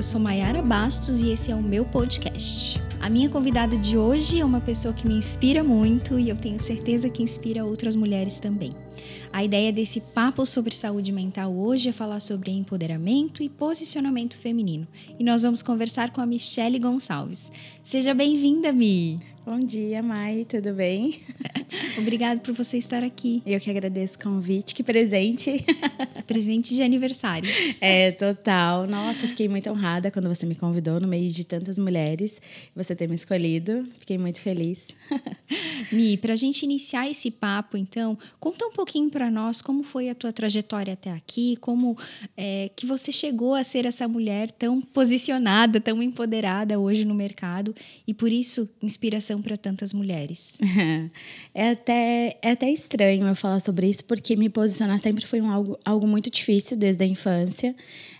eu sou Maiara Bastos e esse é o meu podcast. A minha convidada de hoje é uma pessoa que me inspira muito e eu tenho certeza que inspira outras mulheres também. A ideia desse papo sobre saúde mental hoje é falar sobre empoderamento e posicionamento feminino. E nós vamos conversar com a Michele Gonçalves. Seja bem-vinda, Mi! Bom dia, Mai, tudo bem? Obrigada por você estar aqui. Eu que agradeço o convite, que presente. Presente de aniversário. É, total. Nossa, fiquei muito honrada quando você me convidou no meio de tantas mulheres, você ter me escolhido. Fiquei muito feliz. Mi, para a gente iniciar esse papo, então, conta um pouquinho para nós como foi a tua trajetória até aqui, como é, que você chegou a ser essa mulher tão posicionada, tão empoderada hoje no mercado e por isso inspiração para tantas mulheres. É até, é até estranho eu falar sobre isso, porque me posicionar sempre foi um algo, algo muito difícil desde a infância.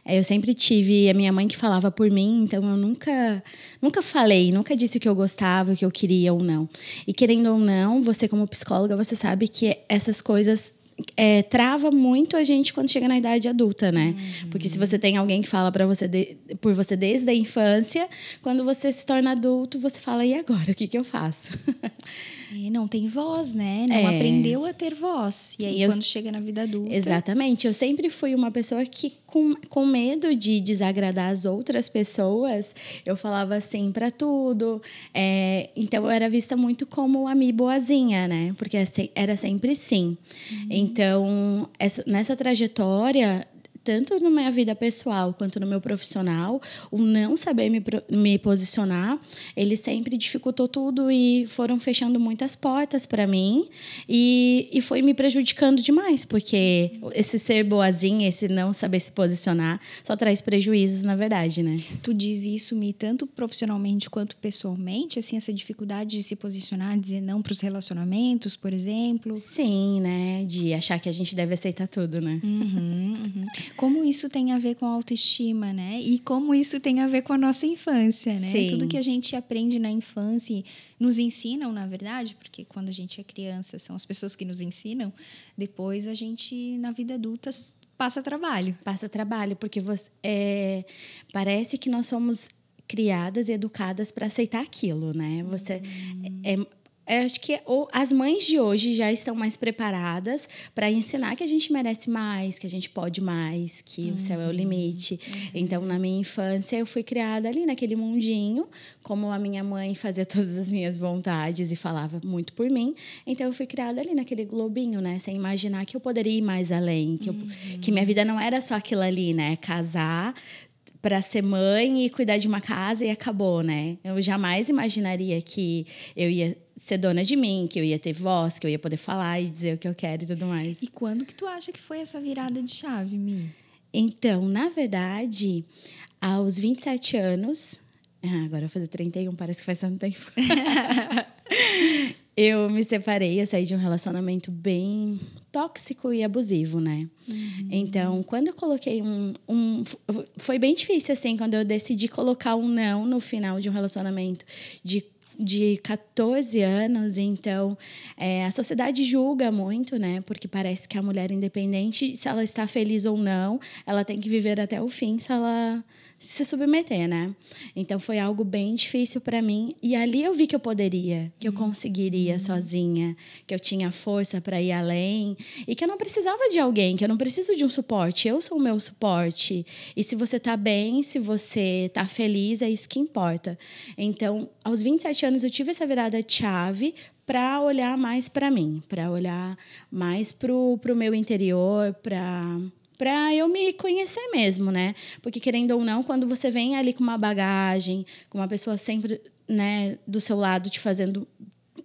É, eu sempre tive a minha mãe que falava por mim, então eu nunca, nunca falei, nunca disse o que eu gostava, o que eu queria ou não. E querendo ou não, você como psicóloga, você sabe que essas coisas é, trava muito a gente quando chega na idade adulta, né? Uhum. Porque se você tem alguém que fala para você de, por você desde a infância, quando você se torna adulto, você fala e agora o que que eu faço? É, não tem voz, né? Não é. aprendeu a ter voz. E aí, e quando chega na vida adulta. Exatamente. Eu sempre fui uma pessoa que, com, com medo de desagradar as outras pessoas, eu falava assim para tudo. É, então, eu era vista muito como a mi boazinha, né? Porque era sempre sim. Uhum. Então, essa, nessa trajetória, tanto na minha vida pessoal quanto no meu profissional, o não saber me, me posicionar, ele sempre dificultou tudo e foram fechando muitas portas para mim e, e foi me prejudicando demais, porque esse ser boazinha, esse não saber se posicionar, só traz prejuízos, na verdade, né? Tu diz isso me tanto profissionalmente quanto pessoalmente, assim, essa dificuldade de se posicionar, dizer não para os relacionamentos, por exemplo? Sim, né? De achar que a gente deve aceitar tudo, né? Uhum, uhum como isso tem a ver com a autoestima, né? E como isso tem a ver com a nossa infância, né? Sim. Tudo que a gente aprende na infância nos ensinam, na verdade, porque quando a gente é criança são as pessoas que nos ensinam, depois a gente, na vida adulta, passa trabalho. Passa trabalho, porque você, é, parece que nós somos criadas e educadas para aceitar aquilo, né? Você hum. é, eu acho que as mães de hoje já estão mais preparadas para ensinar que a gente merece mais, que a gente pode mais, que uhum. o céu é o uhum. limite. Uhum. Então, na minha infância, eu fui criada ali naquele mundinho, como a minha mãe fazia todas as minhas vontades e falava muito por mim. Então, eu fui criada ali naquele globinho, né? Sem imaginar que eu poderia ir mais além, que, eu, uhum. que minha vida não era só aquilo ali, né? Casar, para ser mãe e cuidar de uma casa e acabou, né? Eu jamais imaginaria que eu ia ser dona de mim, que eu ia ter voz, que eu ia poder falar e dizer o que eu quero e tudo mais. E quando que tu acha que foi essa virada de chave, Mi? Então, na verdade, aos 27 anos, ah, agora eu vou fazer 31, parece que faz tanto tempo. eu me separei, eu saí de um relacionamento bem tóxico e abusivo, né? Uhum. Então, quando eu coloquei um, um. Foi bem difícil, assim, quando eu decidi colocar um não no final de um relacionamento, de de 14 anos, então é, a sociedade julga muito, né? Porque parece que a mulher independente, se ela está feliz ou não, ela tem que viver até o fim se ela se submeter, né? Então foi algo bem difícil para mim e ali eu vi que eu poderia, que eu conseguiria uhum. sozinha, que eu tinha força para ir além e que eu não precisava de alguém, que eu não preciso de um suporte, eu sou o meu suporte. E se você tá bem, se você tá feliz, é isso que importa. Então, aos 27 anos eu tive essa virada chave para olhar mais para mim, para olhar mais pro, pro meu interior, para para eu me conhecer mesmo, né? Porque querendo ou não, quando você vem ali com uma bagagem, com uma pessoa sempre, né, do seu lado te fazendo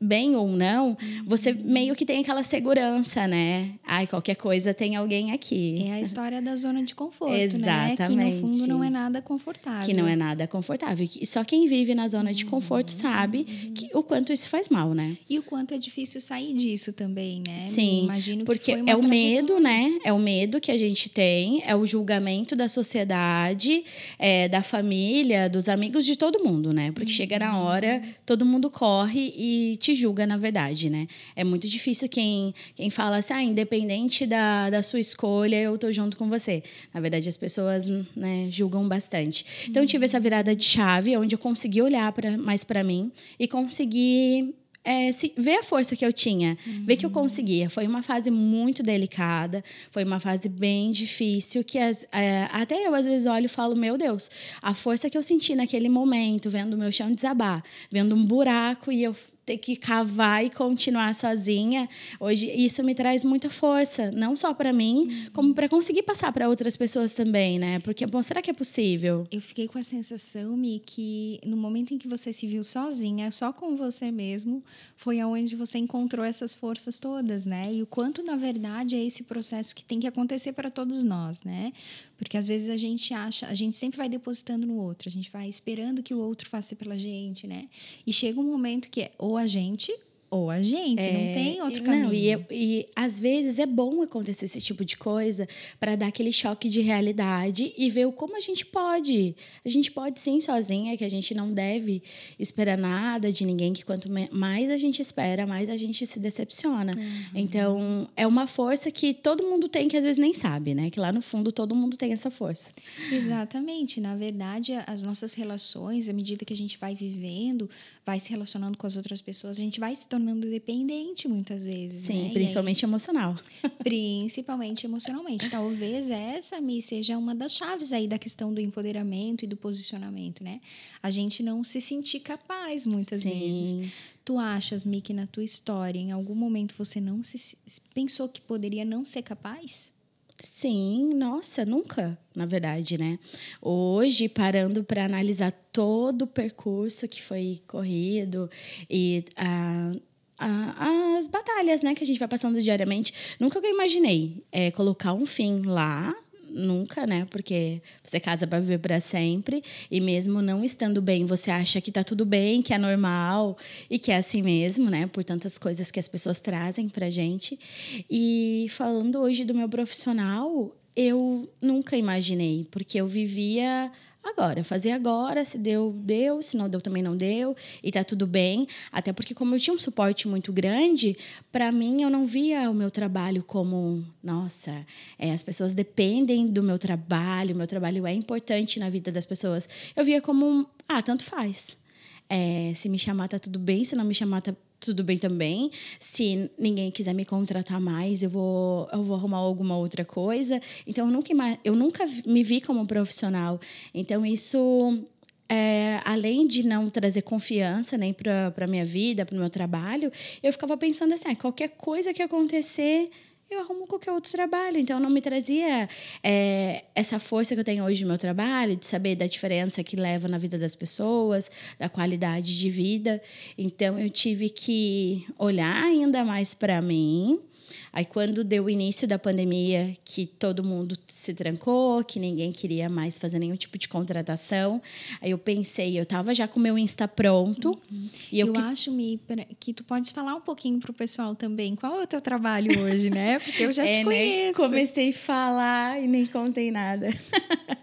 bem ou não, você meio que tem aquela segurança, né? Ai, qualquer coisa tem alguém aqui. É a história da zona de conforto, Exatamente. né? Que no fundo não é nada confortável. Que não é nada confortável. Só quem vive na zona de conforto uhum. sabe que, o quanto isso faz mal, né? E o quanto é difícil sair disso também, né? Sim, Imagino porque é o medo, né? É o medo que a gente tem, é o julgamento da sociedade, é, da família, dos amigos, de todo mundo, né? Porque uhum. chega na hora, todo mundo corre e te julga, na verdade, né? É muito difícil quem, quem fala assim, ah, independente da, da sua escolha, eu tô junto com você. Na verdade, as pessoas né, julgam bastante. Então, eu tive essa virada de chave, onde eu consegui olhar pra, mais para mim e consegui é, se, ver a força que eu tinha, uhum. ver que eu conseguia. Foi uma fase muito delicada, foi uma fase bem difícil, que as, é, até eu às vezes olho e falo, meu Deus, a força que eu senti naquele momento, vendo o meu chão desabar, vendo um buraco e eu ter que cavar e continuar sozinha. Hoje isso me traz muita força, não só para mim, uhum. como para conseguir passar para outras pessoas também, né? Porque bom, será que é possível? Eu fiquei com a sensação, Mi, que no momento em que você se viu sozinha, só com você mesmo, foi aonde você encontrou essas forças todas, né? E o quanto na verdade é esse processo que tem que acontecer para todos nós, né? Porque às vezes a gente acha, a gente sempre vai depositando no outro, a gente vai esperando que o outro faça pela gente, né? E chega um momento que é ou a gente ou a gente, é, não tem outro não, caminho. E, e às vezes é bom acontecer esse tipo de coisa para dar aquele choque de realidade e ver como a gente pode. A gente pode sim sozinha, que a gente não deve esperar nada de ninguém, que quanto mais a gente espera, mais a gente se decepciona. Uhum. Então, é uma força que todo mundo tem que às vezes nem sabe, né? Que lá no fundo todo mundo tem essa força. Exatamente. Na verdade, as nossas relações, à medida que a gente vai vivendo, vai se relacionando com as outras pessoas, a gente vai se tornando dependente muitas vezes. Sim, né? principalmente aí, emocional. Principalmente emocionalmente. Talvez essa, Mi, seja uma das chaves aí da questão do empoderamento e do posicionamento, né? A gente não se sentir capaz muitas Sim. vezes. Tu achas, Mi, que na tua história, em algum momento você não se pensou que poderia não ser capaz? Sim, nossa, nunca, na verdade, né? Hoje, parando para analisar todo o percurso que foi corrido e a, as batalhas, né, que a gente vai passando diariamente, nunca eu imaginei é, colocar um fim lá nunca, né? Porque você casa para viver para sempre e mesmo não estando bem, você acha que tá tudo bem, que é normal e que é assim mesmo, né? Por tantas coisas que as pessoas trazem pra gente. E falando hoje do meu profissional, eu nunca imaginei, porque eu vivia agora, fazer agora, se deu, deu, se não deu também não deu, e tá tudo bem. Até porque como eu tinha um suporte muito grande, para mim eu não via o meu trabalho como, nossa, é, as pessoas dependem do meu trabalho, meu trabalho é importante na vida das pessoas. Eu via como, ah, tanto faz. É, se me chamar, tá tudo bem. Se não me chamar, tá tudo bem também. Se ninguém quiser me contratar mais, eu vou, eu vou arrumar alguma outra coisa. Então, eu nunca, eu nunca me vi como profissional. Então, isso é, além de não trazer confiança nem para a minha vida, para o meu trabalho, eu ficava pensando assim: ah, qualquer coisa que acontecer, eu arrumo qualquer outro trabalho. Então, não me trazia é, essa força que eu tenho hoje no meu trabalho, de saber da diferença que leva na vida das pessoas, da qualidade de vida. Então, eu tive que olhar ainda mais para mim Aí, quando deu o início da pandemia, que todo mundo se trancou, que ninguém queria mais fazer nenhum tipo de contratação, aí eu pensei, eu estava já com o meu Insta pronto. Uhum. E eu, eu que... acho, Mi, que tu podes falar um pouquinho para o pessoal também. Qual é o teu trabalho hoje, né? Porque eu já é, te né? conheço. Comecei a falar e nem contei nada.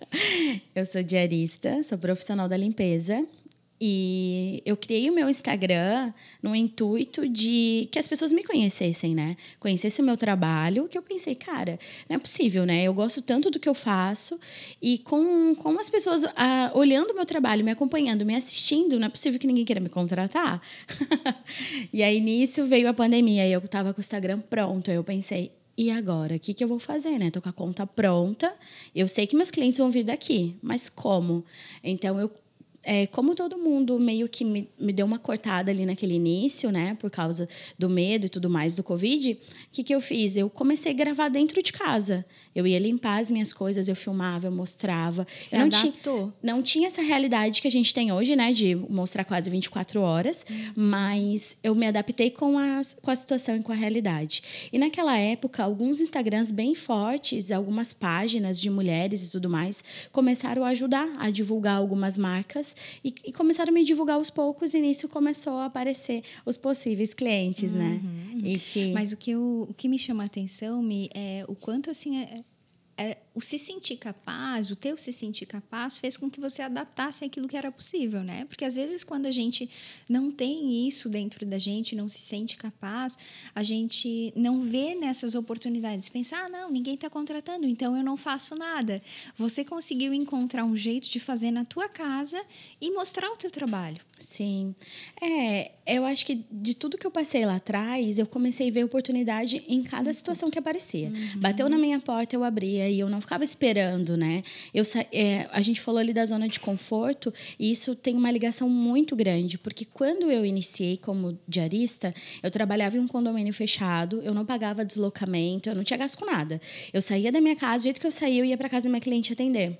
eu sou diarista, sou profissional da limpeza. E eu criei o meu Instagram no intuito de que as pessoas me conhecessem, né? Conhecessem o meu trabalho, que eu pensei, cara, não é possível, né? Eu gosto tanto do que eu faço e com, com as pessoas ah, olhando o meu trabalho, me acompanhando, me assistindo, não é possível que ninguém queira me contratar. e aí nisso veio a pandemia e eu tava com o Instagram pronto. Aí eu pensei, e agora? O que, que eu vou fazer, né? Tô com a conta pronta. Eu sei que meus clientes vão vir daqui, mas como? Então, eu é, como todo mundo meio que me, me deu uma cortada ali naquele início, né, por causa do medo e tudo mais do Covid, o que, que eu fiz? Eu comecei a gravar dentro de casa. Eu ia limpar as minhas coisas, eu filmava, eu mostrava. Você eu não adaptou. Tinha, não tinha essa realidade que a gente tem hoje, né, de mostrar quase 24 horas, uhum. mas eu me adaptei com a, com a situação e com a realidade. E naquela época, alguns Instagrams bem fortes, algumas páginas de mulheres e tudo mais, começaram a ajudar a divulgar algumas marcas e, e começaram a me divulgar aos poucos e nisso começou a aparecer os possíveis clientes, né? uhum. né? E que... Mas o que, eu, o que me chama a atenção me, é o quanto assim é, é o se sentir capaz, o teu se sentir capaz, fez com que você adaptasse aquilo que era possível, né? Porque às vezes quando a gente não tem isso dentro da gente, não se sente capaz, a gente não vê nessas oportunidades. Pensar, ah, não, ninguém está contratando, então eu não faço nada. Você conseguiu encontrar um jeito de fazer na tua casa e mostrar o teu trabalho. Sim. É, eu acho que de tudo que eu passei lá atrás, eu comecei a ver oportunidade em cada situação que aparecia. Uhum. Bateu na minha porta, eu abria e eu não ficava esperando, né? Eu, é, a gente falou ali da zona de conforto e isso tem uma ligação muito grande, porque quando eu iniciei como diarista, eu trabalhava em um condomínio fechado, eu não pagava deslocamento, eu não tinha gasto com nada. Eu saía da minha casa, do jeito que eu saía, eu ia para casa da minha cliente atender.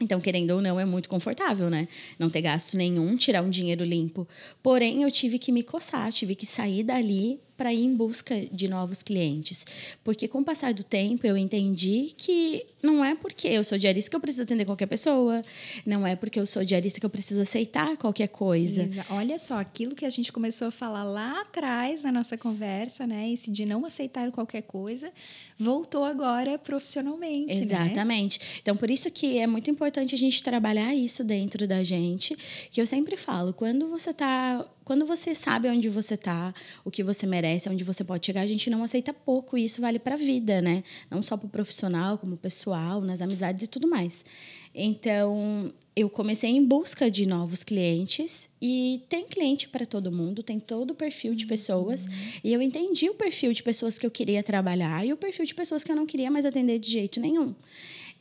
Então, querendo ou não, é muito confortável, né? Não ter gasto nenhum, tirar um dinheiro limpo. Porém, eu tive que me coçar, tive que sair dali para ir em busca de novos clientes. Porque com o passar do tempo eu entendi que não é porque eu sou diarista que eu preciso atender qualquer pessoa, não é porque eu sou diarista que eu preciso aceitar qualquer coisa. Olha só, aquilo que a gente começou a falar lá atrás na nossa conversa, né, esse de não aceitar qualquer coisa, voltou agora profissionalmente, né? Exatamente. Né? Então por isso que é muito importante a gente trabalhar isso dentro da gente, que eu sempre falo, quando você está quando você sabe onde você está, o que você merece, onde você pode chegar, a gente não aceita pouco e isso vale para a vida, né? Não só para o profissional, como pessoal, nas amizades e tudo mais. Então, eu comecei em busca de novos clientes e tem cliente para todo mundo, tem todo o perfil de pessoas. Uhum. E eu entendi o perfil de pessoas que eu queria trabalhar e o perfil de pessoas que eu não queria mais atender de jeito nenhum.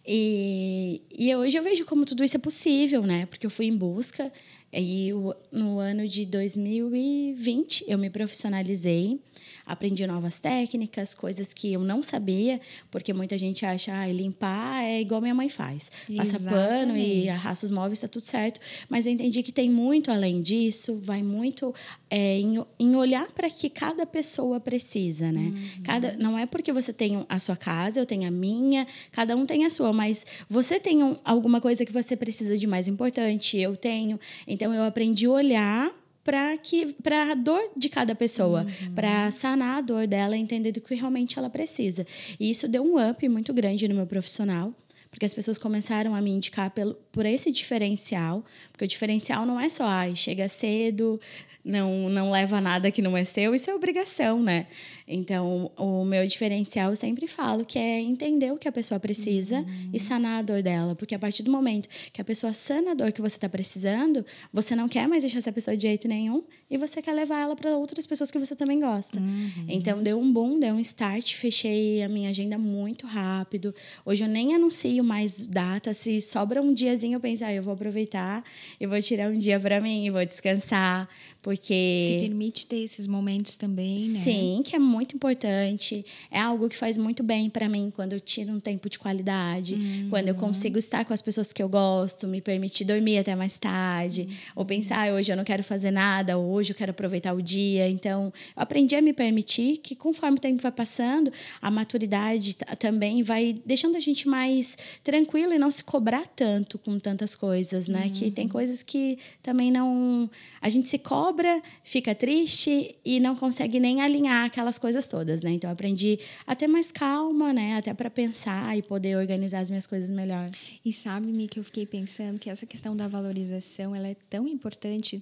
E, e hoje eu vejo como tudo isso é possível, né? Porque eu fui em busca, e no ano de 2020 eu me profissionalizei aprendi novas técnicas, coisas que eu não sabia, porque muita gente acha, ah, limpar é igual minha mãe faz. Passa pano e arrasta os móveis, está tudo certo. Mas eu entendi que tem muito além disso, vai muito é, em, em, olhar para que cada pessoa precisa, né? Uhum. Cada, não é porque você tem a sua casa, eu tenho a minha, cada um tem a sua, mas você tem um, alguma coisa que você precisa de mais importante, eu tenho. Então eu aprendi a olhar para que para a dor de cada pessoa, uhum. para sanar a dor dela, entender do que realmente ela precisa. E isso deu um up muito grande no meu profissional porque as pessoas começaram a me indicar pelo, por esse diferencial, porque o diferencial não é só, ai, chega cedo, não, não leva nada que não é seu, isso é obrigação, né? Então, o meu diferencial eu sempre falo que é entender o que a pessoa precisa uhum. e sanar a dor dela. Porque a partir do momento que a pessoa sana a dor que você está precisando, você não quer mais deixar essa pessoa de jeito nenhum e você quer levar ela para outras pessoas que você também gosta. Uhum. Então, deu um boom, deu um start, fechei a minha agenda muito rápido. Hoje eu nem anuncio mais data. Se sobra um diazinho, eu penso, ah, eu vou aproveitar, eu vou tirar um dia para mim, vou descansar, porque. Se permite ter esses momentos também, né? Sim, que é muito muito importante. É algo que faz muito bem para mim quando eu tiro um tempo de qualidade, uhum. quando eu consigo estar com as pessoas que eu gosto, me permitir dormir até mais tarde, uhum. ou pensar, ah, hoje eu não quero fazer nada, hoje eu quero aproveitar o dia. Então, eu aprendi a me permitir que conforme o tempo vai passando, a maturidade também vai deixando a gente mais tranquila e não se cobrar tanto com tantas coisas, né? Uhum. Que tem coisas que também não a gente se cobra, fica triste e não consegue nem alinhar aquelas coisas coisas todas, né? Então, aprendi a ter mais calma, né? Até para pensar e poder organizar as minhas coisas melhor. E sabe, Mi, que eu fiquei pensando que essa questão da valorização, ela é tão importante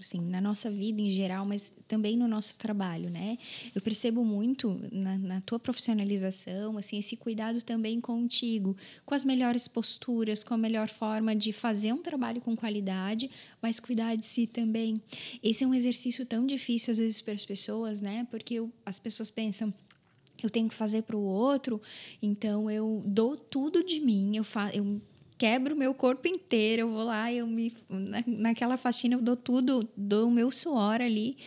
assim, na nossa vida em geral, mas também no nosso trabalho, né? Eu percebo muito na, na, tua profissionalização, assim, esse cuidado também contigo, com as melhores posturas, com a melhor forma de fazer um trabalho com qualidade, mas cuidar de si também. Esse é um exercício tão difícil às vezes para as pessoas, né? Porque eu, as pessoas pensam eu tenho que fazer para o outro, então eu dou tudo de mim, eu, fa eu quebro o meu corpo inteiro, eu vou lá, eu me na, naquela faxina eu dou tudo, dou o meu suor ali.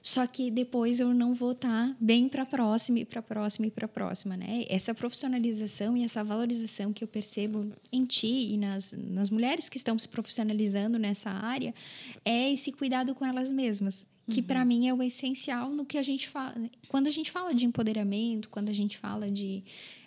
Só que depois eu não vou estar tá bem para a próxima e para a próxima e para a próxima, né? Essa profissionalização e essa valorização que eu percebo em ti e nas, nas mulheres que estão se profissionalizando nessa área é esse cuidado com elas mesmas que uhum. para mim é o essencial no que a gente fala. Quando a gente fala de empoderamento, quando a gente fala de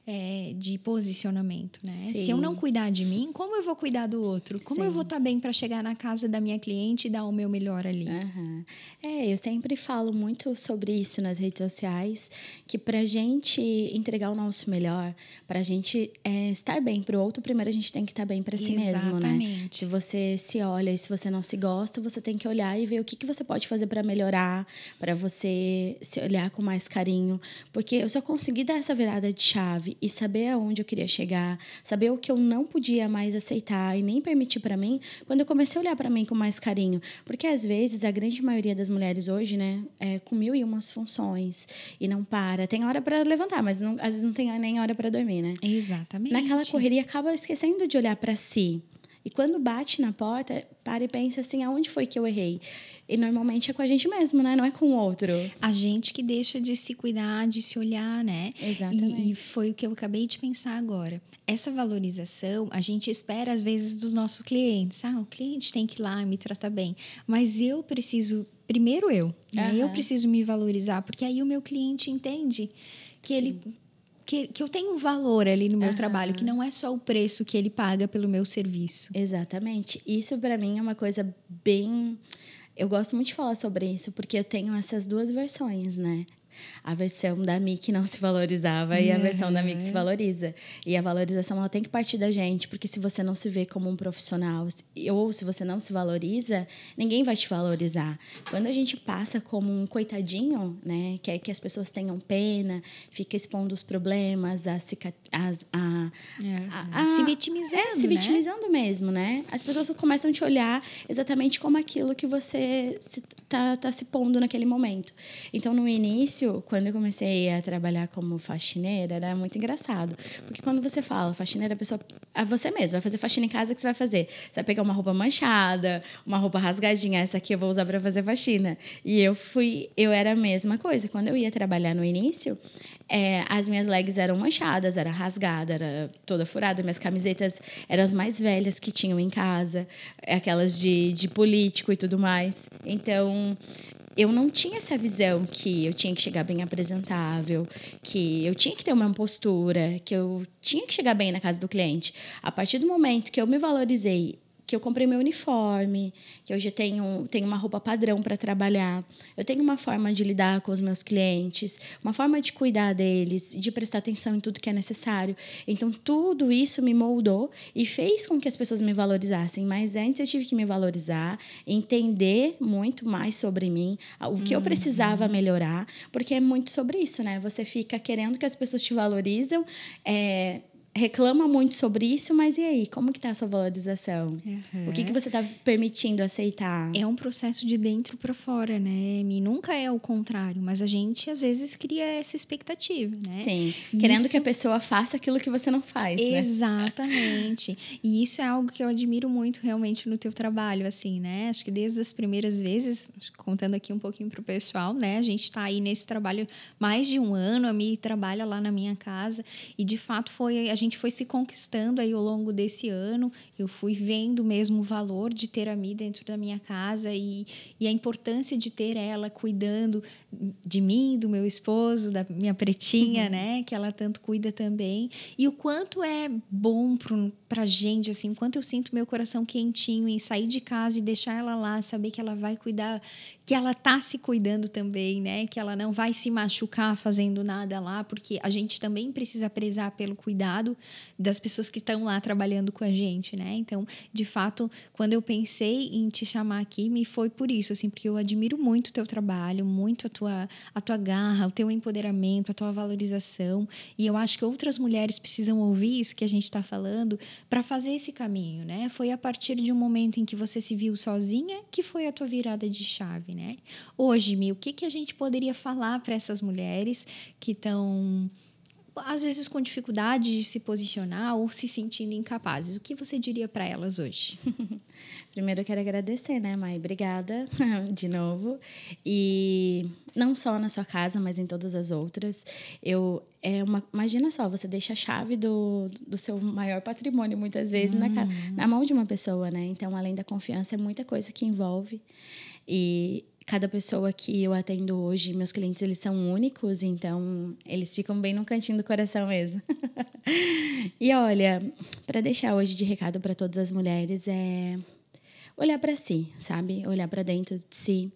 é, de posicionamento, né? Sim. Se eu não cuidar de mim, como eu vou cuidar do outro? Como eu Sim. vou estar bem para chegar na casa da minha cliente e dar o meu melhor ali? Aham. É, eu sempre falo muito sobre isso nas redes sociais, que pra gente entregar o nosso melhor, pra gente é, estar bem pro outro, primeiro a gente tem que estar bem pra si mesmo, né? Se você se olha e se você não se gosta, você tem que olhar e ver o que, que você pode fazer pra melhorar, pra você se olhar com mais carinho, porque eu só consegui dar essa virada de chave e saber aonde eu queria chegar, saber o que eu não podia mais aceitar e nem permitir pra mim, quando eu comecei a olhar pra mim com mais carinho, porque às vezes a grande maioria das mulheres hoje, né, é com mil e umas funções e não para, tem hora pra levantar, mas não- às vezes não tem nem hora pra dormir, né? Exatamente. Naquela correria acaba esquecendo de olhar pra si. E quando bate na porta, para e pensa assim, aonde foi que eu errei? E normalmente é com a gente mesmo, né? Não é com o outro. A gente que deixa de se cuidar, de se olhar, né? Exatamente. E, e foi o que eu acabei de pensar agora. Essa valorização, a gente espera às vezes dos nossos clientes. Ah, o cliente tem que ir lá me tratar bem. Mas eu preciso, primeiro eu, né? Eu Aham. preciso me valorizar, porque aí o meu cliente entende que ele. Que, que eu tenho um valor ali no meu Aham. trabalho, que não é só o preço que ele paga pelo meu serviço. Exatamente. Isso para mim é uma coisa bem. Eu gosto muito de falar sobre isso, porque eu tenho essas duas versões, né? A versão da Mi que não se valorizava e a versão da Mi que se valoriza. E a valorização ela tem que partir da gente, porque se você não se vê como um profissional, ou se você não se valoriza, ninguém vai te valorizar. Quando a gente passa como um coitadinho, né, quer que as pessoas tenham pena, fica expondo os problemas, as, cica- as, a, a- a- se vitimizando. é, se né? vitimizando mesmo, né? As pessoas começam a te olhar exatamente como aquilo que você se, tá, tá se pondo naquele momento. Então, no início, quando eu comecei a trabalhar como faxineira, era muito engraçado. Porque quando você fala faxineira, a pessoa... É você mesmo, vai fazer faxina em casa, o que você vai fazer? Você vai pegar uma roupa manchada, uma roupa rasgadinha, essa aqui eu vou usar para fazer faxina. E eu fui... Eu era a mesma coisa. Quando eu ia trabalhar no início, é, as minhas legs eram manchadas, era rasgada, era toda furada. Minhas camisetas eram as mais velhas que tinham em casa, aquelas de, de político e tudo mais. Então, eu não tinha essa visão que eu tinha que chegar bem apresentável, que eu tinha que ter uma postura, que eu tinha que chegar bem na casa do cliente. A partir do momento que eu me valorizei que eu comprei meu uniforme, que hoje eu tenho, tenho uma roupa padrão para trabalhar. Eu tenho uma forma de lidar com os meus clientes, uma forma de cuidar deles, de prestar atenção em tudo que é necessário. Então, tudo isso me moldou e fez com que as pessoas me valorizassem. Mas antes eu tive que me valorizar, entender muito mais sobre mim, o que eu precisava melhorar, porque é muito sobre isso, né? Você fica querendo que as pessoas te valorizam, é, reclama muito sobre isso, mas e aí? Como que tá a sua valorização? O que, que você está permitindo aceitar? É um processo de dentro para fora, né? E nunca é o contrário, mas a gente às vezes cria essa expectativa, né? Sim, querendo Isso- que a pessoa faça aquilo que você não faz, né? Exatamente. E isso é algo que eu admiro muito realmente no teu trabalho, assim, né? Acho que desde as primeiras vezes, contando aqui um pouquinho pro pessoal, né? A gente está aí nesse trabalho mais de um ano, a Mi trabalha lá na minha casa e de fato foi a gente foi se conquistando aí ao longo desse ano. Eu fui vendo mesmo o valor de ter a Mi dentro da minha casa e, e a importância de ter ela cuidando de mim, do meu esposo, da minha pretinha, né? Que ela tanto cuida também. E o quanto é bom pro, pra gente, assim, o quanto eu sinto meu coração quentinho em sair de casa e deixar ela lá, saber que ela vai cuidar, que ela tá se cuidando também, né? Que ela não vai se machucar fazendo nada lá, porque a gente também precisa prezar pelo cuidado das pessoas que estão lá trabalhando com a gente, né? Então, de fato, quando eu pensei em te chamar aqui, me foi por isso, assim, porque eu admiro muito o teu trabalho, muito a tua, a tua garra, o teu empoderamento, a tua valorização. E eu acho que outras mulheres precisam ouvir isso que a gente está falando para fazer esse caminho, né? Foi a partir de um momento em que você se viu sozinha que foi a tua virada de chave, né? Hoje, Mi, o que, que a gente poderia falar para essas mulheres que estão às vezes com dificuldade de se posicionar ou se sentindo incapazes. O que você diria para elas hoje? Primeiro eu quero agradecer, né, Mai? Obrigada de novo. E não só na sua casa, mas em todas as outras. Eu é uma, imagina só, você deixa a chave do, do seu maior patrimônio muitas vezes na, ca- na mão de uma pessoa, né? Então, além da confiança, é muita coisa que envolve. E cada pessoa que eu atendo hoje, meus clientes, eles são únicos, então eles ficam bem no cantinho do coração mesmo. e olha, para deixar hoje de recado para todas as mulheres é olhar para si, sabe? Olhar para dentro de si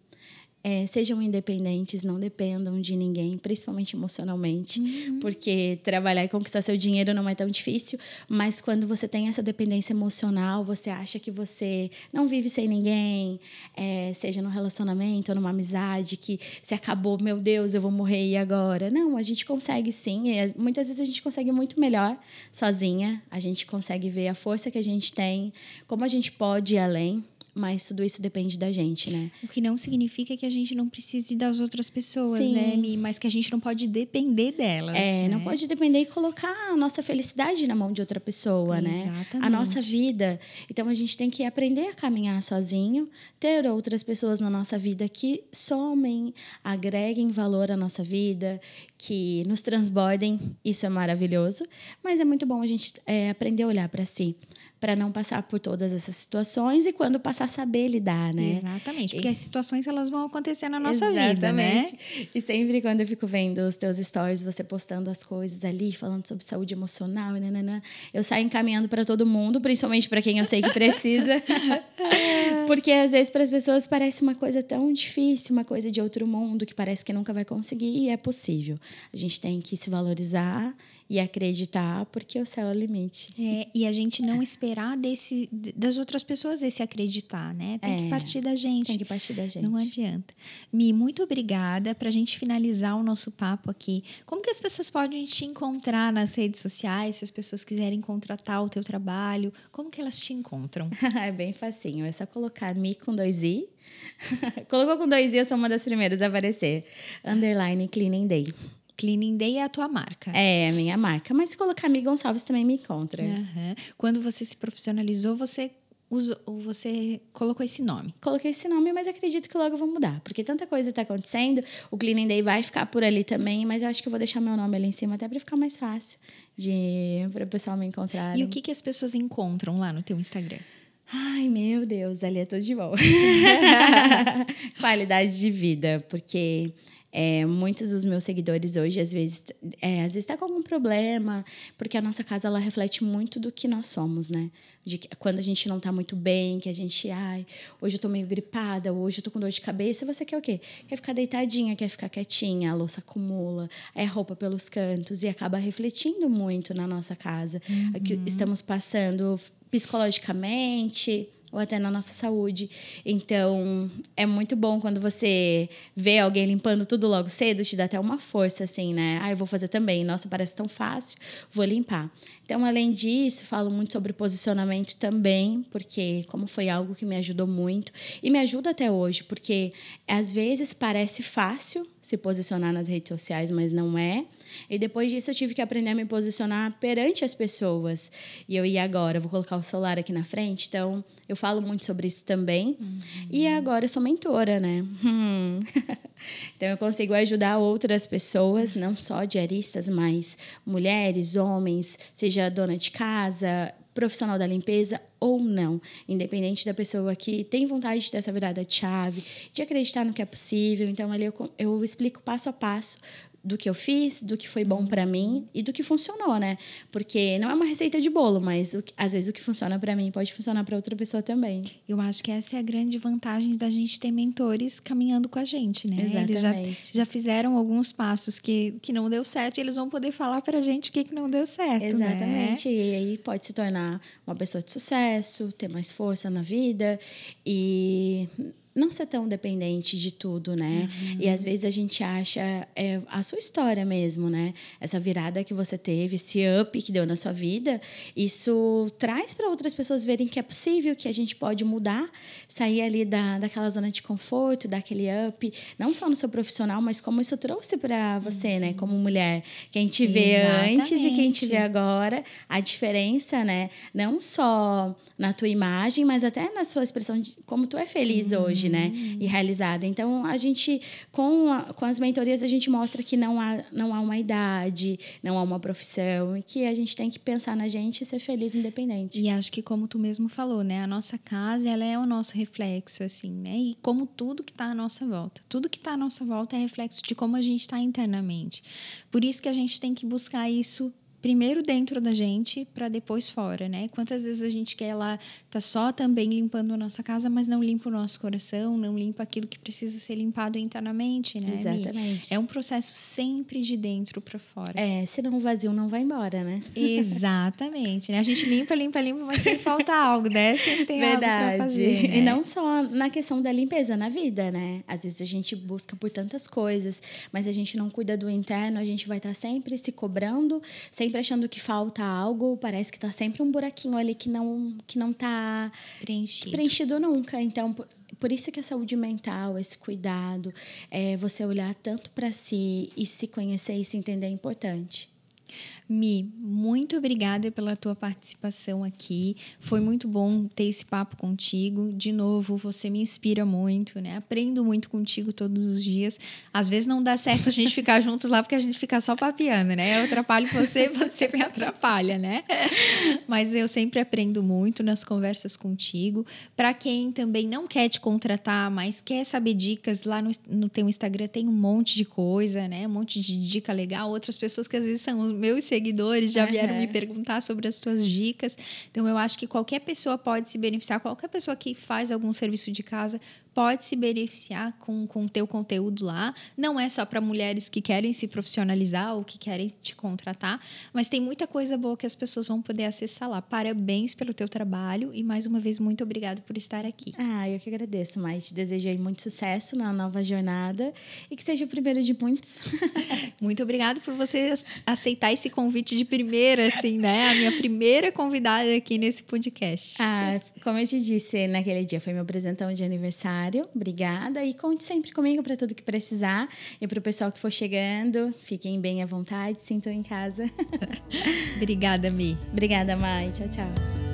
é, sejam independentes, não dependam de ninguém, principalmente emocionalmente, uhum. porque trabalhar e conquistar seu dinheiro não é tão difícil, mas quando você tem essa dependência emocional, você acha que você não vive sem ninguém, é, seja num relacionamento ou numa amizade, que se acabou, meu Deus, eu vou morrer e agora? Não, a gente consegue sim, e muitas vezes a gente consegue muito melhor sozinha, a gente consegue ver a força que a gente tem, como a gente pode ir além mas tudo isso depende da gente, né? O que não significa que a gente não precise das outras pessoas, Sim. né, Mi? Mas que a gente não pode depender delas. É, né? não pode depender e colocar a nossa felicidade na mão de outra pessoa, Exatamente. né? A nossa vida. Então a gente tem que aprender a caminhar sozinho, ter outras pessoas na nossa vida que somem, agreguem valor à nossa vida, que nos transbordem. Isso é maravilhoso. Mas é muito bom a gente é, aprender a olhar para si para não passar por todas essas situações e quando passar saber lidar, né? Exatamente, porque e... as situações elas vão acontecer na nossa Exatamente. vida, né? E sempre quando eu fico vendo os teus stories, você postando as coisas ali, falando sobre saúde emocional, nanana, eu saio encaminhando para todo mundo, principalmente para quem eu sei que precisa. porque às vezes para as pessoas parece uma coisa tão difícil, uma coisa de outro mundo que parece que nunca vai conseguir e é possível. A gente tem que se valorizar e acreditar, porque o céu é o limite. É, e a gente não esperar desse, das outras pessoas esse acreditar, né? Tem é, que partir da gente. Tem que partir da gente. Não adianta. Mi, muito obrigada. Para a gente finalizar o nosso papo aqui, como que as pessoas podem te encontrar nas redes sociais? Se as pessoas quiserem contratar o teu trabalho, como que elas te encontram? é bem facinho. É só colocar Mi com dois I. Colocou com dois i, eu sou uma das primeiras a aparecer. Underline Cleaning Day. Cleaning Day é a tua marca. É, a minha marca. Mas se colocar Mi Gonçalves também me encontra. Uhum. Quando você se profissionalizou, você usou, você colocou esse nome? Coloquei esse nome, mas acredito que logo vou mudar. Porque tanta coisa está acontecendo. O Cleaning Day vai ficar por ali também, mas eu acho que eu vou deixar meu nome ali em cima até para ficar mais fácil de para o pessoal me encontrar. E o que, que as pessoas encontram lá no teu Instagram? Ai, meu Deus, ali é tudo de bom. Qualidade de vida, porque é, muitos dos meus seguidores hoje, às vezes, é, às vezes está com algum problema, porque a nossa casa ela reflete muito do que nós somos, né? De que, quando a gente não está muito bem, que a gente, ai, hoje eu estou meio gripada, hoje eu estou com dor de cabeça, você quer o quê? Quer ficar deitadinha, quer ficar quietinha, a louça acumula, é roupa pelos cantos e acaba refletindo muito na nossa casa. Uhum. Que estamos passando psicologicamente, ou até na nossa saúde. Então, é muito bom quando você vê alguém limpando tudo logo cedo, te dá até uma força, assim, né? Ah, eu vou fazer também. Nossa, parece tão fácil, vou limpar. Então, além disso, falo muito sobre posicionamento também, porque como foi algo que me ajudou muito e me ajuda até hoje, porque às vezes parece fácil se posicionar nas redes sociais, mas não é. E depois disso eu tive que aprender a me posicionar perante as pessoas. E eu ia agora, vou colocar o celular aqui na frente, então eu falo muito sobre isso também. Uhum. E agora eu sou mentora, né? Hum. então eu consigo ajudar outras pessoas, não só diaristas, mas mulheres, homens, seja dona de casa, profissional da limpeza ou não, independente da pessoa que tem vontade de ter essa virada de chave, de acreditar no que é possível. Então, ali eu, eu explico passo a passo do que eu fiz, do que foi bom para mim e do que funcionou, né? Porque não é uma receita de bolo, mas o, às vezes o que funciona para mim pode funcionar para outra pessoa também. Eu acho que essa é a grande vantagem da gente ter mentores caminhando com a gente, né? Exatamente. Eles já, já fizeram alguns passos que, que não deu certo e eles vão poder falar para a gente o que, que não deu certo. Né? Exatamente. Né? E aí pode se tornar uma pessoa de sucesso, ter mais força na vida e não ser tão dependente de tudo, né? Uhum. E às vezes a gente acha é, a sua história mesmo, né? Essa virada que você teve, esse up que deu na sua vida, isso traz para outras pessoas verem que é possível, que a gente pode mudar, sair ali da, daquela zona de conforto, daquele up, não só no seu profissional, mas como isso trouxe para você, né? uhum. né? Como mulher, quem te vê Exatamente. antes e quem te vê agora, a diferença, né? Não só na tua imagem, mas até na sua expressão de como tu é feliz uhum. hoje, né? E realizada. Então, a gente, com, a, com as mentorias, a gente mostra que não há, não há uma idade, não há uma profissão, e que a gente tem que pensar na gente e ser feliz independente. E acho que, como tu mesmo falou, né? A nossa casa, ela é o nosso reflexo, assim, né? E como tudo que está à nossa volta. Tudo que está à nossa volta é reflexo de como a gente está internamente. Por isso que a gente tem que buscar isso primeiro dentro da gente para depois fora, né? Quantas vezes a gente quer lá tá só também limpando a nossa casa, mas não limpa o nosso coração, não limpa aquilo que precisa ser limpado internamente, né? Exatamente. É um processo sempre de dentro para fora. É, senão o vazio não vai embora, né? Exatamente. Né? A gente limpa, limpa, limpa, mas sempre falta algo, né? Sempre tem Verdade. algo pra fazer, né? E não só na questão da limpeza na vida, né? Às vezes a gente busca por tantas coisas, mas a gente não cuida do interno, a gente vai estar tá sempre se cobrando, sempre achando que falta algo, parece que tá sempre um buraquinho ali que não que não tá preenchido, preenchido nunca. Então, por isso que a saúde mental, esse cuidado, é você olhar tanto para si e se conhecer e se entender é importante. Mi, muito obrigada pela tua participação aqui. Foi muito bom ter esse papo contigo. De novo, você me inspira muito, né? Aprendo muito contigo todos os dias. Às vezes não dá certo a gente ficar juntos lá porque a gente fica só papeando, né? Eu atrapalho você, você me atrapalha, né? Mas eu sempre aprendo muito nas conversas contigo. Para quem também não quer te contratar, mas quer saber dicas, lá no, no teu Instagram tem um monte de coisa, né? Um monte de dica legal. Outras pessoas que às vezes são meus seguidores seguidores já vieram uhum. me perguntar sobre as suas dicas. Então, eu acho que qualquer pessoa pode se beneficiar, qualquer pessoa que faz algum serviço de casa pode se beneficiar com o teu conteúdo lá. Não é só para mulheres que querem se profissionalizar ou que querem te contratar, mas tem muita coisa boa que as pessoas vão poder acessar lá. Parabéns pelo teu trabalho e mais uma vez muito obrigada por estar aqui. Ah, eu que agradeço, mas te desejei muito sucesso na nova jornada e que seja o primeiro de muitos. muito obrigada por você aceitar esse convite de primeira, assim, né? A minha primeira convidada aqui nesse podcast. Ah, como eu te disse naquele dia, foi meu presentão de aniversário Obrigada e conte sempre comigo para tudo que precisar. E para o pessoal que for chegando, fiquem bem à vontade, sintam em casa. Obrigada, Mi. Obrigada, Mai. Tchau, tchau.